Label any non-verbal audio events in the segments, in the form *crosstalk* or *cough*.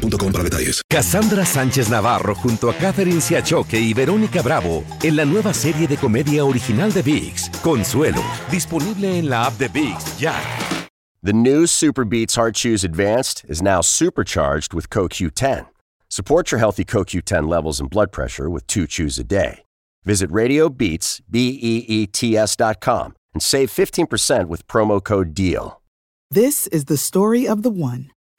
boostmobile.com para detalles. Cassandra Sánchez Navarro junto a Catherine Siachoque y Verónica Bravo en la nueva serie de comedia original de VIX, Consuelo, disponible en la app de VIX ya. The new Super Beats Heart Chews Advanced is now supercharged with CoQ10. Support your healthy CoQ10 levels and blood pressure with two chews a day. Visit RadioBeats, B-E-E-T-S dot com and save 15% with promo code DEAL. This is the story of the one.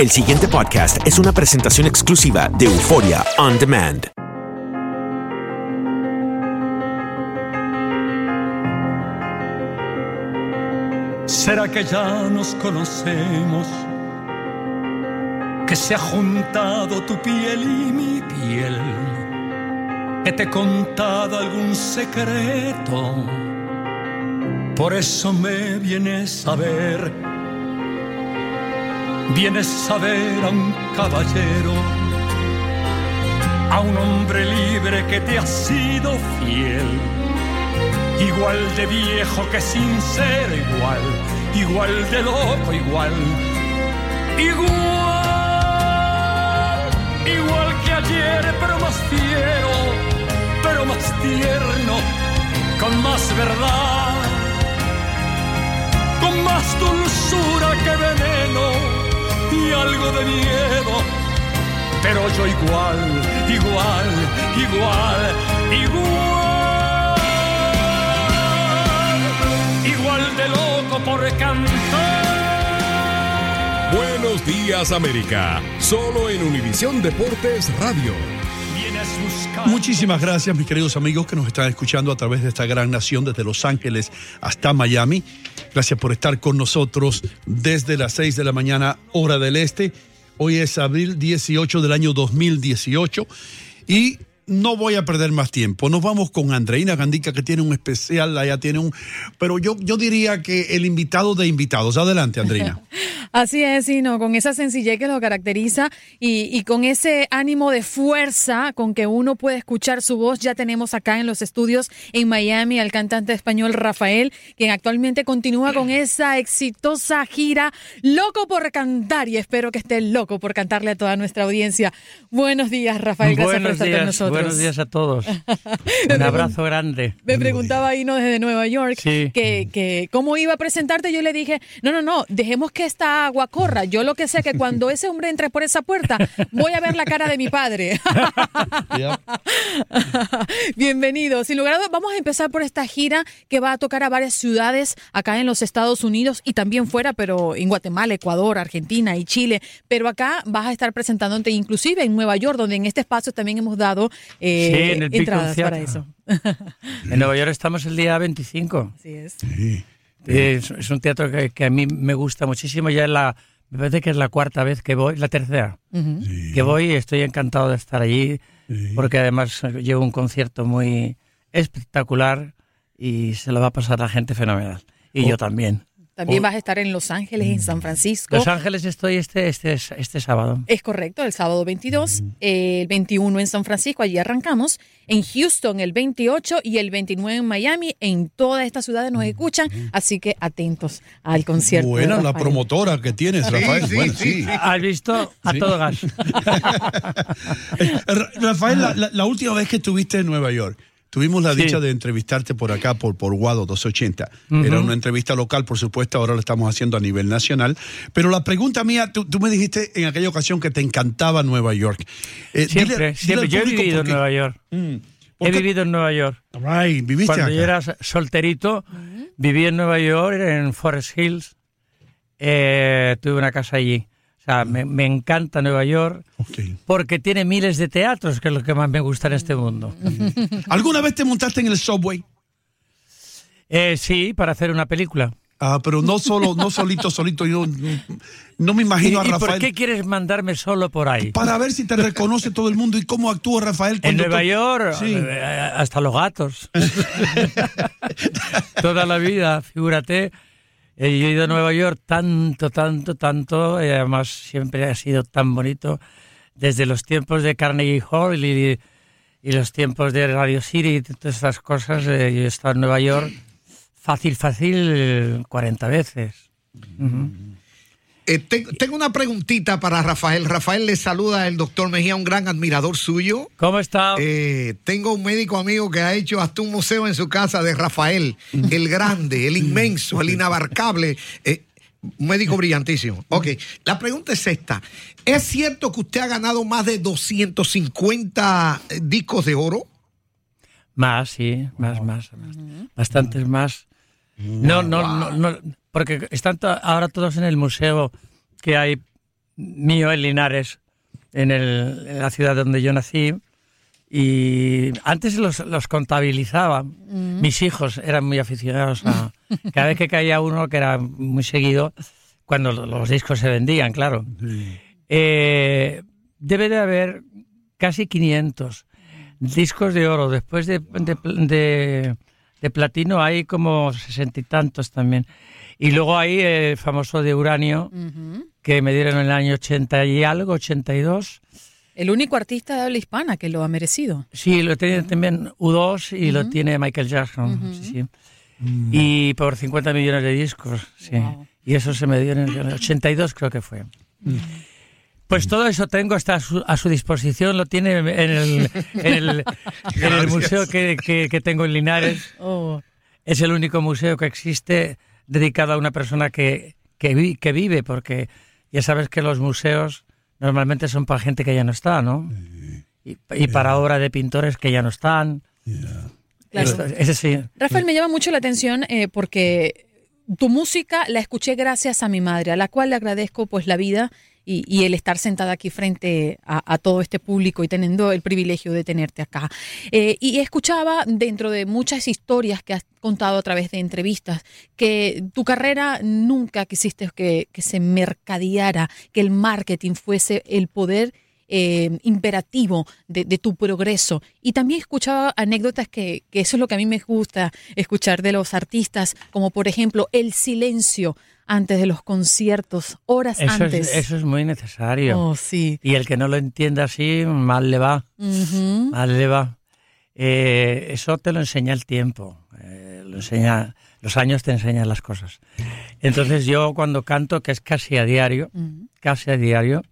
El siguiente podcast es una presentación exclusiva de Euforia On Demand. ¿Será que ya nos conocemos? Que se ha juntado tu piel y mi piel. Que te contado algún secreto. Por eso me vienes a ver. Vienes a ver a un caballero. A un hombre libre que te ha sido fiel igual de viejo que sincero, igual, igual de loco, igual, igual, igual que ayer, pero más fiero, pero más tierno, con más verdad, con más dulzura algo de miedo. Pero yo igual, igual, igual, igual. igual de loco por cantar. Buenos días América, solo en Univisión Deportes Radio. Muchísimas gracias mis queridos amigos que nos están escuchando a través de esta gran nación desde Los Ángeles hasta Miami. Gracias por estar con nosotros desde las 6 de la mañana hora del este. Hoy es abril 18 del año 2018 y no voy a perder más tiempo. Nos vamos con Andreina Gandica, que tiene un especial, allá tiene un... Pero yo, yo diría que el invitado de invitados. Adelante, Andreina. *laughs* Así es, y no, con esa sencillez que lo caracteriza y, y, con ese ánimo de fuerza con que uno puede escuchar su voz, ya tenemos acá en los estudios en Miami al cantante español Rafael, quien actualmente continúa con esa exitosa gira Loco por cantar y espero que esté loco por cantarle a toda nuestra audiencia. Buenos días, Rafael, gracias por estar con nosotros. Buenos días a todos. *laughs* Un abrazo grande. Me preguntaba Ino desde Nueva York que, que cómo iba a presentarte. Yo le dije, no, no, no, dejemos que esta agua corra. Yo lo que sé que cuando ese hombre entre por esa puerta, voy a ver la cara de mi padre. *laughs* Bienvenido. Sin lugar a dudas, vamos a empezar por esta gira que va a tocar a varias ciudades acá en los Estados Unidos y también fuera, pero en Guatemala, Ecuador, Argentina y Chile. Pero acá vas a estar presentándote inclusive en Nueva York, donde en este espacio también hemos dado eh, sí, en el entradas para eso. en Nueva York estamos el día 25. Así es. Sí. Es, es, un teatro que, que, a mí me gusta muchísimo. Ya es la, me parece que es la cuarta vez que voy, la tercera Uh -huh. Sí. que voy y estoy encantado de estar allí Sí. porque además llevo un concierto muy espectacular y se lo va a pasar la gente fenomenal. Y Oh. yo también. También vas a estar en Los Ángeles, en San Francisco. Los Ángeles estoy este, este, este sábado. Es correcto, el sábado 22, el 21 en San Francisco, allí arrancamos, en Houston el 28 y el 29 en Miami, en todas estas ciudades nos escuchan, así que atentos al concierto. Buena la promotora que tienes, Rafael. Bueno, sí. ¿Has visto? A Sí. todo gas. *laughs* Eh, Ra- Rafael, la, la- la última vez que estuviste en Nueva York, Tuvimos la Sí. dicha de entrevistarte por acá, por, por Guado 280. Ujú. Era una entrevista local, por supuesto, ahora lo estamos haciendo a nivel nacional. Pero la pregunta mía, tú, tú me dijiste en aquella ocasión que te encantaba Nueva York. Eh, Siempre, dile- siempre. Yo he público vivido en. Nueva York. Mm. ¿Por He vivido en Nueva York. Right, viviste Cuando acá. yo era solterito, viví en Nueva York, en Forest Hills. Eh, tuve una casa allí. Sea, me, me encanta Nueva York porque tiene miles de teatros, que es lo que más me gusta en este mundo. *laughs* ¿Alguna vez te montaste en el subway? Eh, sí, para hacer una película. Ah, pero no solo, no solito, solito. Yo no, no me ¿Y, imagino a y por Rafael. qué quieres mandarme solo por ahí? Para ver si te reconoce todo el mundo y cómo actúa Rafael. En Nueva tú- York, Sí. eh, hasta los gatos. *laughs* Toda la vida, figúrate. Yo he ido a Nueva York tanto, tanto, tanto, y además siempre ha sido tan bonito. Desde los tiempos de Carnegie Hall y, los tiempos de Radio City y todas estas cosas, eh, yo he estado en Nueva York fácil, fácil, eh, 40 veces. Eh, te- tengo una preguntita para Rafael. Rafael le saluda el doctor Mejía, un gran admirador suyo. ¿Cómo está? Eh, tengo un médico amigo que ha hecho hasta un museo en su casa de Rafael, el grande, el inmenso, el inabarcable. eh, un médico brillantísimo. Ok, la pregunta es esta. ¿Es cierto que usted ha ganado más de 250 discos de oro? Más, sí, más, más, más. Bastantes más. No, no, no, no, porque están to- ahora todos en el museo que hay mío en Linares, en, el- en la ciudad donde yo nací. Y antes los, los contabilizaba. Mis hijos eran muy aficionados a... *laughs* Cada vez que caía uno, que era muy seguido, cuando lo- los discos se vendían, claro. Eh, debe de haber casi 500 discos de oro. Después de, de, de- de platino hay como sesenta y tantos también. Y luego hay el famoso de uranio, que me dieron en el año 80 y algo, 82. El único artista de habla hispana que lo ha merecido. Sí, lo tiene también U2 y lo tiene Michael Jackson. sí, sí. Y por 50 millones de discos, sí. Y eso se me dio en el 82 creo que fue. Pues todo eso tengo está a su, a su disposición, lo tiene en el, en el, en el Gracias. museo que, que- que tengo en Linares. Oh, Es el único museo que existe dedicado a una persona que, que, vi- que vive, porque ya sabes que los museos normalmente son para gente que ya no está, ¿no? Y, y para obra de pintores que ya no están. Claro. Esto- ese sí. Rafael, me llama mucho la atención eh, porque tu música la escuché gracias a mi madre, a la cual le agradezco pues la vida y, el estar sentada aquí frente a, todo este público y teniendo el privilegio de tenerte acá. Eh, y escuchaba dentro de muchas historias que has contado a través de entrevistas que tu carrera nunca quisiste que, se mercadeara, que el marketing fuese el poder eh, imperativo de, de tu progreso. Y también escuchaba anécdotas que, que eso es lo que a mí me gusta escuchar de los artistas, como por ejemplo el silencio antes de los conciertos, horas Eso antes. es, eso es muy necesario. Oh, sí. Y el que no lo entienda así, mal le va. Mal le va. Eh, eso te lo enseña el tiempo. eh, lo enseña, los años te enseñan las cosas. Entonces yo cuando canto, que es casi a diario, casi a diario,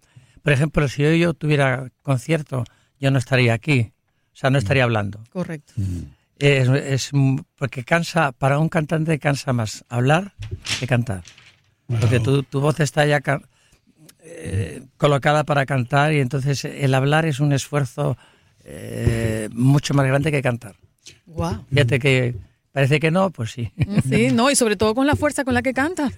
por ejemplo, si hoy yo tuviera concierto, yo no estaría aquí. O sea, no estaría hablando. Correcto. Es, porque cansa, para un cantante cansa más hablar que cantar. Porque tu, tu voz está ya eh, colocada para cantar y entonces el hablar es un esfuerzo eh, mucho más grande que cantar. Wow. Fíjate que parece que no, pues sí. Sí, no, y sobre todo con la fuerza con la que canta.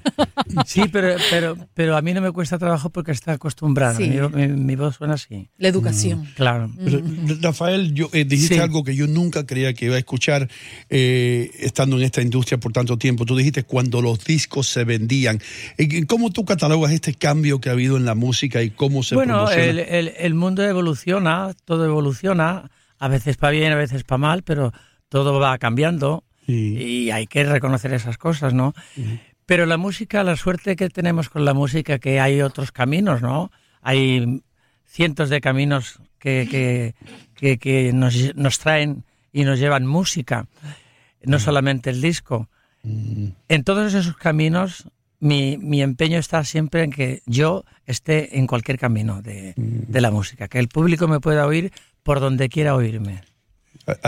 Sí, pero, pero, pero a mí no me cuesta trabajo porque está acostumbrada. Sí. Mi, mi- mi voz suena así. La educación. Claro. Pero, Rafael, yo, eh, dijiste Sí. algo que yo nunca creía que iba a escuchar eh, estando en esta industria por tanto tiempo. Tú dijiste cuando los discos se vendían. Eh, ¿Cómo tú catalogas este cambio que ha habido en la música y cómo se Bueno, promociona? el, el- el mundo evoluciona, todo evoluciona, a veces para bien, a veces para mal, pero todo va cambiando Sí. y hay que reconocer esas cosas, ¿no? Pero la música, la suerte que tenemos con la música, que hay otros caminos, ¿no? Hay cientos de caminos que, que, que- que nos, nos traen y nos llevan música, no solamente el disco. En todos esos caminos, mi, mi empeño está siempre en que yo esté en cualquier camino de, de la música, que el público me pueda oír por donde quiera oírme.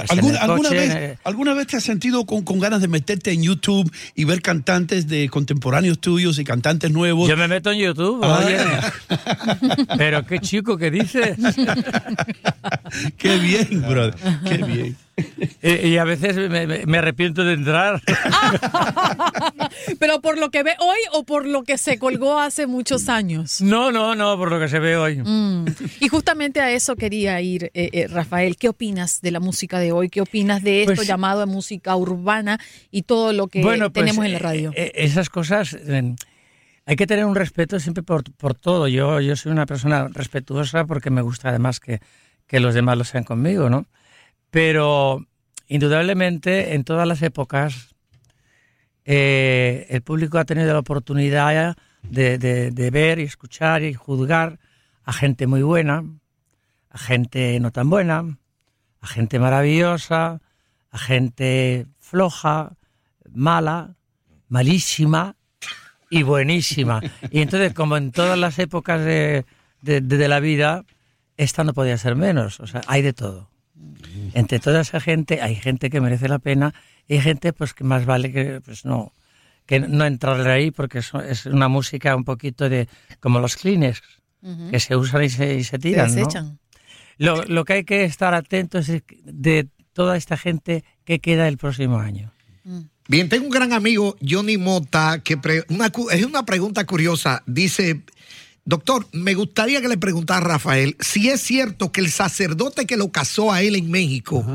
¿Alguna, alguna coche, vez, eh, ¿Alguna vez te has sentido con, con ganas de meterte en YouTube y ver cantantes de contemporáneos tuyos y cantantes nuevos? Yo me meto en YouTube, Ah. oye. *laughs* Pero qué chico que dices. *laughs* Qué bien, brother. Qué bien. Y, *laughs* y a veces me, arrepiento de entrar. *laughs* Pero por lo que ve hoy o por lo que se colgó hace muchos años. No, no, no, por lo que se ve hoy. Mm. Y justamente a eso quería ir, eh, eh, Rafael. ¿Qué opinas de la música de hoy? ¿Qué opinas de esto Pues- llamado música urbana y todo lo que Bueno, pues, tenemos en la eh, radio? eh, esas cosas, eh, hay que tener un respeto siempre por, por todo. Yo, yo soy una persona respetuosa porque me gusta además que, que los demás lo sean conmigo, ¿no? Pero indudablemente en todas las épocas eh, el público ha tenido la oportunidad de, de- de ver y escuchar y juzgar a gente muy buena, a gente no tan buena, a gente maravillosa, a gente floja, mala, malísima y buenísima. Y entonces, como en todas las épocas de, de- de la vida, esta no podía ser menos. O sea, hay de todo. Entre toda esa gente hay gente que merece la pena y hay gente pues que más vale que pues no que no entrarle ahí porque es, es una música un poquito de como los clines que se usan y se, y se Se tiran. ¿no? Lo, lo que hay que estar atentos es de toda esta gente que queda el próximo año. Bien, tengo un gran amigo, Johnny Mota, que pre- una es una pregunta curiosa. Dice, doctor, me gustaría que le preguntara a Rafael si es cierto que el sacerdote que lo casó a él en México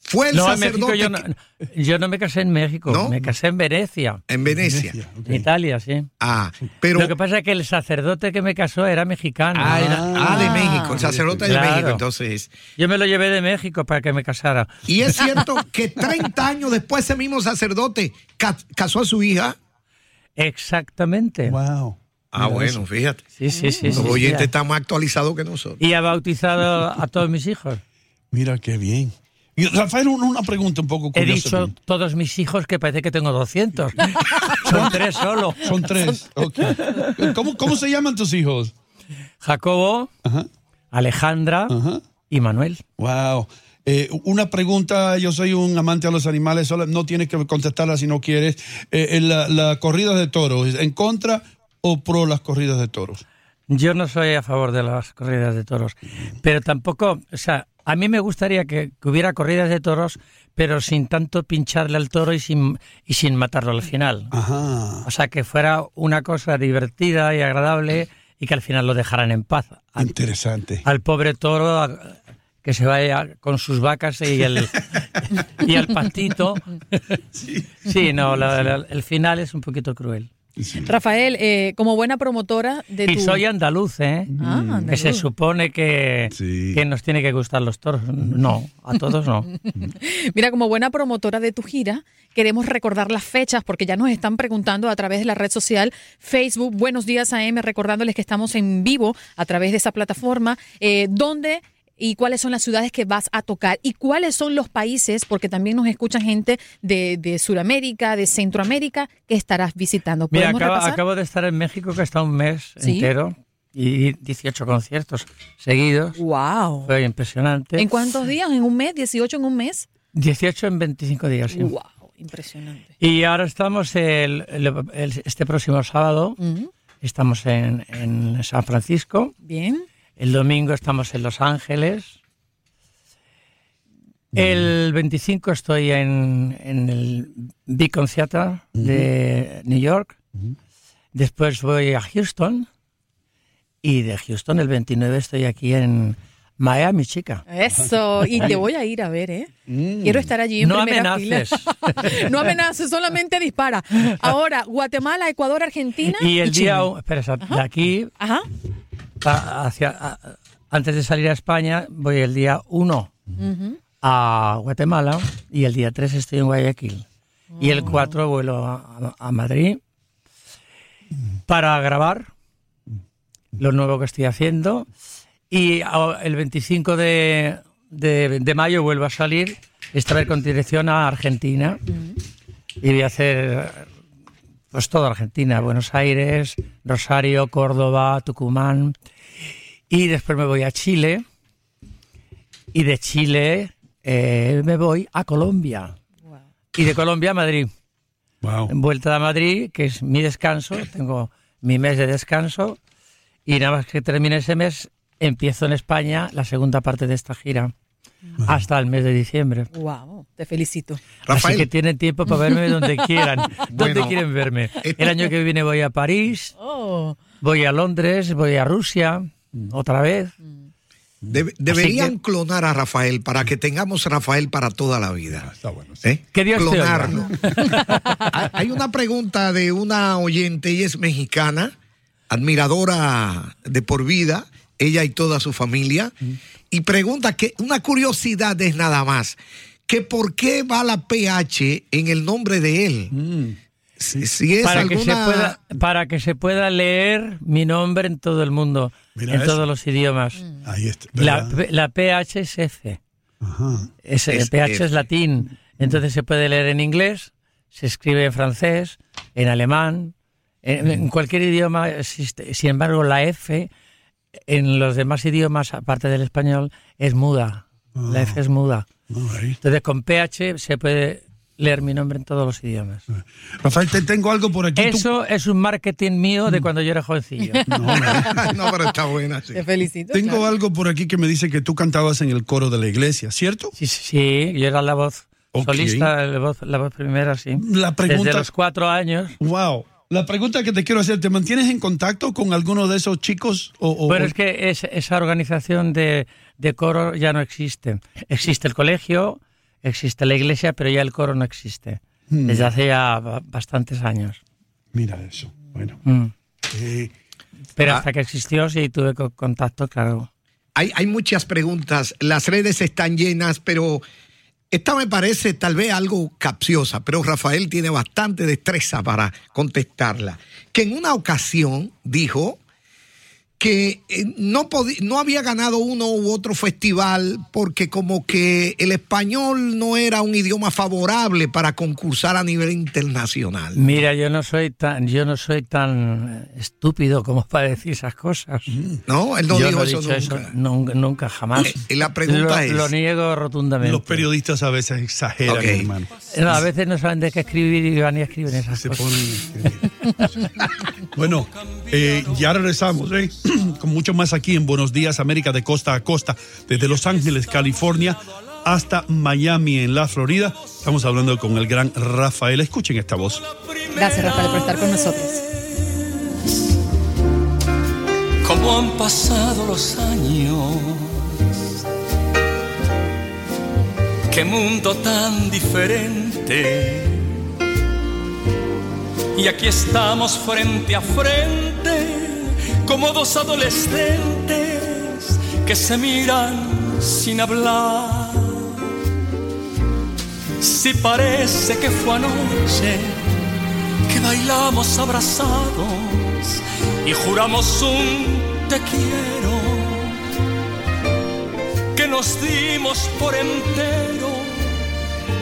fue el no, en México sacerdote yo no, que- yo no me casé en México, ¿No? me casé en Venecia. en Venecia. En Italia, sí. Ah, pero... Lo que pasa es que el sacerdote que me casó era mexicano. Ah, era- ah, de México, el sacerdote de Claro. México, entonces. Yo me lo llevé de México para que me casara. Y es *laughs* cierto que 30 años después ese mismo sacerdote ca- casó a su hija. Exactamente. Wow. Ah, bueno, fíjate. Sí, sí, sí. Los sí, sí. oyentes están más actualizados que nosotros. Y ha bautizado a todos mis hijos. Mira qué bien. Y Rafael, una una pregunta un poco He curiosa. dicho también. todos mis hijos que parece que tengo 200. *laughs* Son tres solo. Son tres. ¿Cómo, ¿Cómo se llaman tus hijos? Jacobo, Ajá. Alejandra Ajá. y Manuel. Wow. Eh, una pregunta, yo soy un amante de los animales, solo, no tienes que contestarla si no quieres. Eh, en la, la corrida de toros, ¿en contra o pro las corridas de toros? Yo no soy a favor de las corridas de toros, pero tampoco, o sea, a mí me gustaría que, que hubiera corridas de toros, pero sin tanto pincharle al toro y sin, y sin matarlo al final. Ajá. O sea, que fuera una cosa divertida y agradable y que al final lo dejaran en paz. Al, Interesante. al pobre toro a- que se vaya con sus vacas y el, *laughs* y el pastito. Sí, no, la- la- el final es un poquito cruel. Rafael, eh, como buena promotora de Y tu... soy andaluz, ¿eh? Ah, Que se andaluz. supone que, Sí. que nos tiene que gustar los toros. No, a todos no. *laughs* Mira, como buena promotora de tu gira, queremos recordar las fechas porque ya nos están preguntando a través de la red social Facebook, Buenos Días AM, recordándoles que estamos en vivo a través de esa plataforma, eh, dónde y cuáles son las ciudades que vas a tocar y cuáles son los países, porque también nos escuchan gente de, de Sudamérica, de Centroamérica, que estarás visitando. Mira, ¿Podemos acabo, de estar en México, que está un mes ¿Sí? entero, y 18 conciertos seguidos. ¡Wow! Fue impresionante. ¿En cuántos días? ¿En un mes? ¿18 en un mes? 18 en 25 días, sí. ¡Wow! Impresionante. Y ahora estamos el, el- el- este próximo sábado, Ujú. estamos en, en San Francisco, Bien. El domingo estamos en Los Ángeles, el 25 estoy en, en el Beacon Theater de New York, después voy a Houston y de Houston el 29 estoy aquí en Miami, chica. Eso, y te voy a ir a ver, ¿eh? Quiero estar allí en No primera amenaces. fila. *laughs* no amenaces, solamente dispara. Ahora, Guatemala, Ecuador, Argentina. Y el día, espera, de aquí Ajá. Hacia, antes de salir a España, voy el día 1 Ujú. a Guatemala y el día 3 estoy en Guayaquil. Y el 4 vuelo a, Madrid para grabar lo nuevo que estoy haciendo. Y el 25 de, de- de mayo vuelvo a salir, esta vez con dirección a Argentina. Y voy a hacer pues toda Argentina, Buenos Aires, Rosario, Córdoba, Tucumán. Y después me voy a Chile. Y de Chile eh, me voy a Colombia. Y de Colombia a Madrid. Wow. En vuelta a Madrid, que es mi descanso, tengo mi mes de descanso. Y nada más que termine ese mes, empiezo en España la segunda parte de esta gira. Hasta el mes de diciembre. Wow, te felicito. Así que tienen tiempo para verme donde *laughs* quieran. donde Bueno, quieren verme. esto- El año que viene voy a París, Oh, voy a Londres, voy a Rusia, otra vez. Debe- deberían que- clonar a Rafael para que tengamos a Rafael para toda la vida. Está bueno. ¿Eh? Que Dios te oiga. Clonarlo. *laughs* Hay- una pregunta de una oyente, ella es mexicana, admiradora de por vida, ella y toda su familia, y pregunta que una curiosidad es nada más, que por qué va la PH en el nombre de él. Si, si es Para que, se pueda, para que se pueda leer mi nombre en todo el mundo, Mira en eso. todos los idiomas. Ahí está. La, la PH es F. Ajá. Es, el PH F. es latín. Entonces se puede leer en inglés, se escribe en francés, en alemán, en, en cualquier idioma existe. Sin embargo, la F en los demás idiomas, aparte del español, es muda. La F es muda. Right. Entonces con PH se puede leer mi nombre en todos los idiomas. Rafael, te tengo algo por aquí. Tú- Eso es un marketing mío de cuando yo era jovencillo. *laughs* *laughs* no, pero está buena. sí. te felicito. Tengo claro. algo por aquí que me dice que tú cantabas en el coro de la iglesia, ¿cierto? Sí, sí, sí, yo era la voz Ok. solista, la voz, la voz primera, sí. La pregunta- Desde los cuatro años. Wow. La pregunta que te quiero hacer, ¿te mantienes en contacto con alguno de esos chicos? O, o- Bueno, o- es que es- esa organización de, de coro ya no existe. Existe el colegio, existe la iglesia, pero ya el coro no existe. Hmm. Desde hace ya ba- bastantes años. Mira eso. Bueno. Mm. eh, Pero Ah. hasta que existió, sí tuve co- contacto, claro. Hay, hay muchas preguntas, las redes están llenas, pero esta me parece tal vez algo capciosa, pero Rafael tiene bastante destreza para contestarla. Que en una ocasión dijo que eh, no, no había ganado uno u otro festival porque como que el español no era un idioma favorable para concursar a nivel internacional. Mira, yo no soy tan, yo no soy tan eh, estúpido como para decir esas cosas. No, él no Yo dijo eso dicho nunca. nunca, nunca, jamás. Eh, la pregunta lo, es- Lo niego rotundamente. los periodistas a veces exageran, hermano. No, a veces no saben de qué escribir y van y escriben esas Se cosas. ponen- *laughs* bueno, eh, ya regresamos ¿eh? *clears throat* con mucho más aquí en Buenos Días, América de costa a costa, desde Los Ángeles, California, hasta Miami, en la Florida. Estamos hablando con el gran Rafael. Escuchen esta voz. Gracias, Rafael, por estar con nosotros. Cómo han pasado los años. Qué mundo tan diferente. Y aquí estamos frente a frente, como dos adolescentes que se miran sin hablar. Si parece que fue anoche que bailamos abrazados y juramos un te quiero, que nos dimos por entero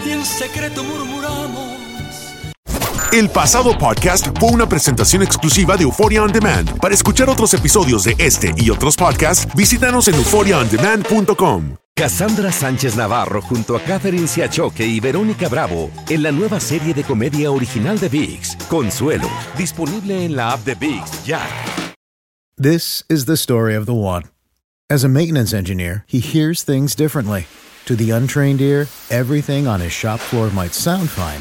y en secreto murmuramos. El pasado podcast fue una presentación exclusiva de Euphoria On Demand. Para escuchar otros episodios de este y otros podcasts, visítanos en euphoriaondemand.com. Cassandra Sánchez Navarro junto a Catherine Siachoque y Verónica Bravo en la nueva serie de comedia original de VIX, Consuelo, disponible en la app de VIX ya. This is the story of the one. As a maintenance engineer, he hears things differently. To the untrained ear, everything on his shop floor might sound fine,